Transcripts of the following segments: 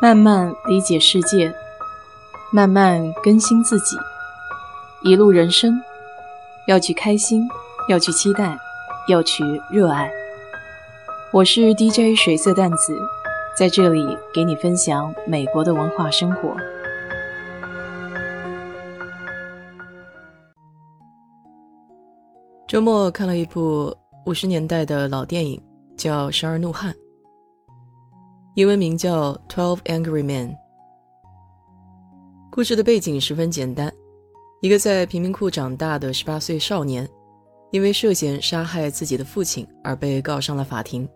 慢慢理解世界，慢慢更新自己。一路人生，要去开心，要去期待，要去热爱。我是 DJ 水色淡子，在这里给你分享美国的文化生活。周末看了一部五十年代的老电影，叫《十二怒汉》。英文名叫《Twelve Angry Men》。故事的背景十分简单：一个在贫民窟长大的十八岁少年，因为涉嫌杀害自己的父亲而被告上了法庭。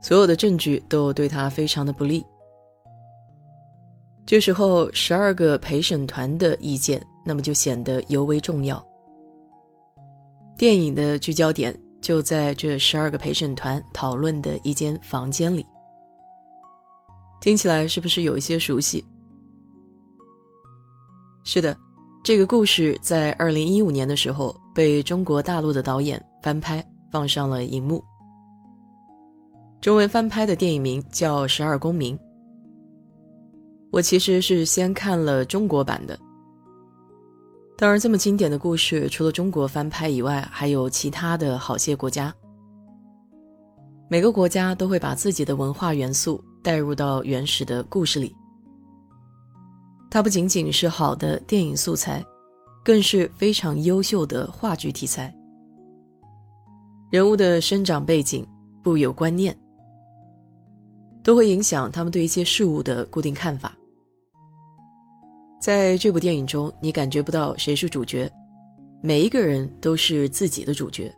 所有的证据都对他非常的不利。这时候，十二个陪审团的意见，那么就显得尤为重要。电影的聚焦点就在这十二个陪审团讨论的一间房间里。听起来是不是有一些熟悉？是的，这个故事在二零一五年的时候被中国大陆的导演翻拍，放上了荧幕。中文翻拍的电影名叫《十二公民》。我其实是先看了中国版的。当然，这么经典的故事，除了中国翻拍以外，还有其他的好些国家。每个国家都会把自己的文化元素。带入到原始的故事里，它不仅仅是好的电影素材，更是非常优秀的话剧题材。人物的生长背景、固有观念，都会影响他们对一些事物的固定看法。在这部电影中，你感觉不到谁是主角，每一个人都是自己的主角。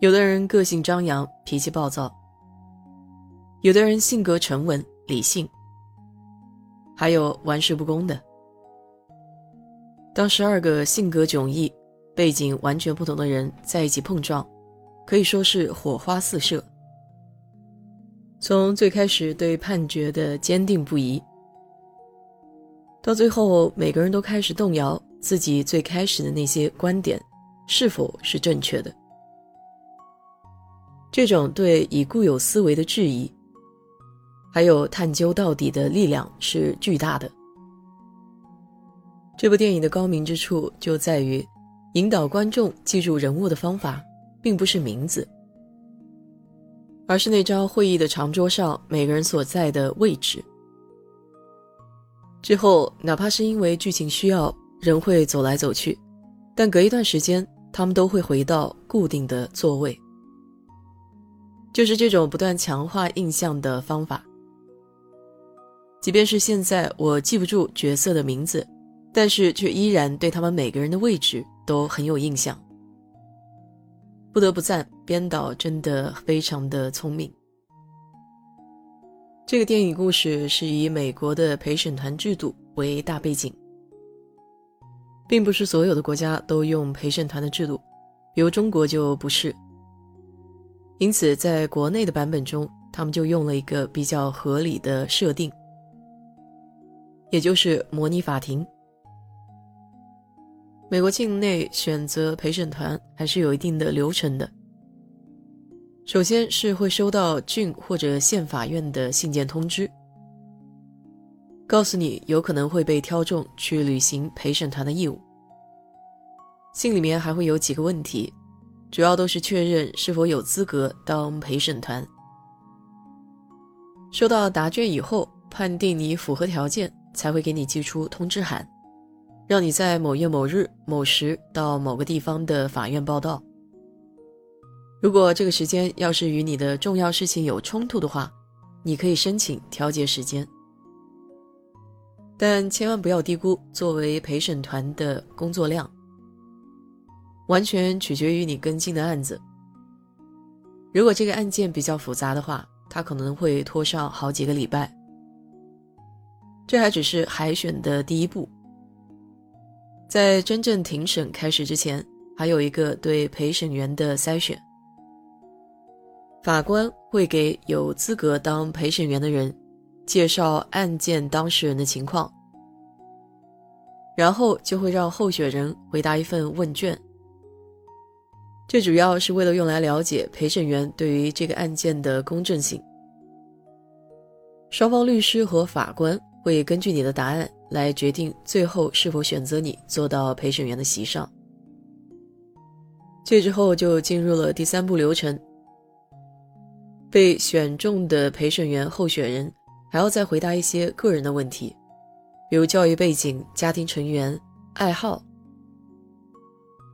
有的人个性张扬，脾气暴躁。有的人性格沉稳理性，还有玩世不恭的。当十二个性格迥异、背景完全不同的人在一起碰撞，可以说是火花四射。从最开始对判决的坚定不移，到最后每个人都开始动摇自己最开始的那些观点是否是正确的，这种对已固有思维的质疑。还有探究到底的力量是巨大的。这部电影的高明之处就在于，引导观众记住人物的方法，并不是名字，而是那张会议的长桌上每个人所在的位置。之后，哪怕是因为剧情需要，人会走来走去，但隔一段时间，他们都会回到固定的座位。就是这种不断强化印象的方法。即便是现在我记不住角色的名字，但是却依然对他们每个人的位置都很有印象。不得不赞，编导真的非常的聪明。这个电影故事是以美国的陪审团制度为大背景，并不是所有的国家都用陪审团的制度，比如中国就不是。因此，在国内的版本中，他们就用了一个比较合理的设定。也就是模拟法庭。美国境内选择陪审团还是有一定的流程的。首先是会收到郡或者县法院的信件通知，告诉你有可能会被挑中去履行陪审团的义务。信里面还会有几个问题，主要都是确认是否有资格当陪审团。收到答卷以后，判定你符合条件。才会给你寄出通知函，让你在某月某日某时到某个地方的法院报到。如果这个时间要是与你的重要事情有冲突的话，你可以申请调节时间。但千万不要低估作为陪审团的工作量，完全取决于你跟进的案子。如果这个案件比较复杂的话，它可能会拖上好几个礼拜。这还只是海选的第一步，在真正庭审开始之前，还有一个对陪审员的筛选。法官会给有资格当陪审员的人介绍案件当事人的情况，然后就会让候选人回答一份问卷。这主要是为了用来了解陪审员对于这个案件的公正性。双方律师和法官会根据你的答案来决定最后是否选择你坐到陪审员的席上。这之后就进入了第三步流程。被选中的陪审员候选人还要再回答一些个人的问题，比如教育背景、家庭成员、爱好。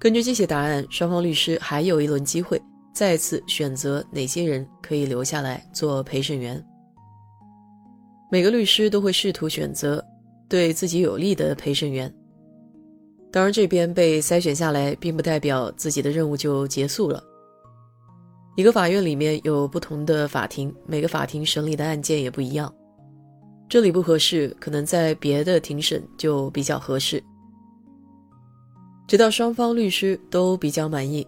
根据这些答案，双方律师还有一轮机会再次选择哪些人可以留下来做陪审员。每个律师都会试图选择对自己有利的陪审员。当然，这边被筛选下来，并不代表自己的任务就结束了。一个法院里面有不同的法庭，每个法庭审理的案件也不一样。这里不合适，可能在别的庭审就比较合适。直到双方律师都比较满意，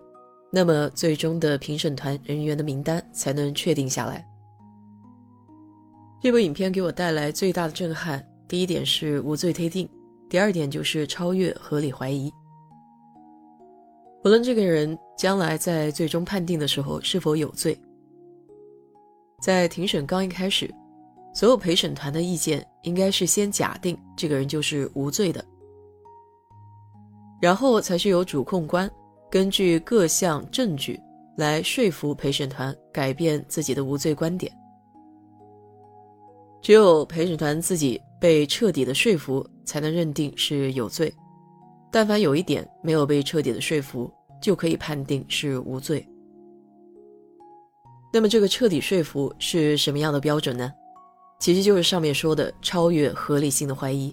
那么最终的评审团人员的名单才能确定下来。这部影片给我带来最大的震撼，第一点是无罪推定，第二点就是超越合理怀疑。无论这个人。将来在最终判定的时候是否有罪，在庭审刚一开始，所有陪审团的意见应该是先假定这个人就是无罪的，然后才是由主控官根据各项证据来说服陪审团改变自己的无罪观点。只有陪审团自己被彻底的说服，才能认定是有罪。但凡有一点没有被彻底的说服，就可以判定是无罪。那么，这个彻底说服是什么样的标准呢？其实就是上面说的超越合理性的怀疑，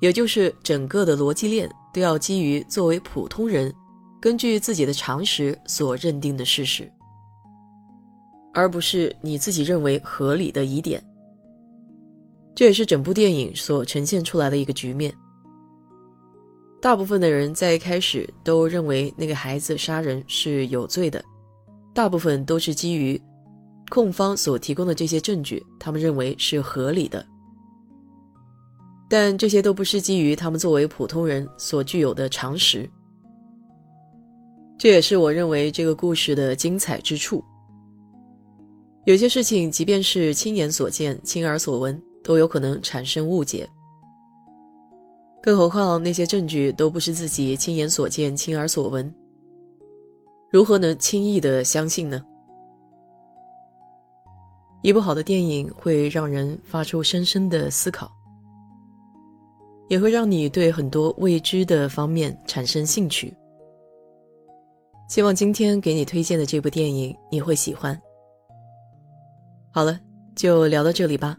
也就是整个的逻辑链都要基于作为普通人根据自己的常识所认定的事实，而不是你自己认为合理的疑点。这也是整部电影所呈现出来的一个局面。大部分的人在一开始都认为那个孩子杀人是有罪的，大部分都是基于控方所提供的这些证据，他们认为是合理的。但这些都不是基于他们作为普通人所具有的常识。这也是我认为这个故事的精彩之处。有些事情，即便是亲眼所见、亲耳所闻，都有可能产生误解。更何况那些证据都不是自己亲眼所见、亲耳所闻，如何能轻易的相信呢？一部好的电影会让人发出深深的思考，也会让你对很多未知的方面产生兴趣。希望今天给你推荐的这部电影你会喜欢。好了，就聊到这里吧。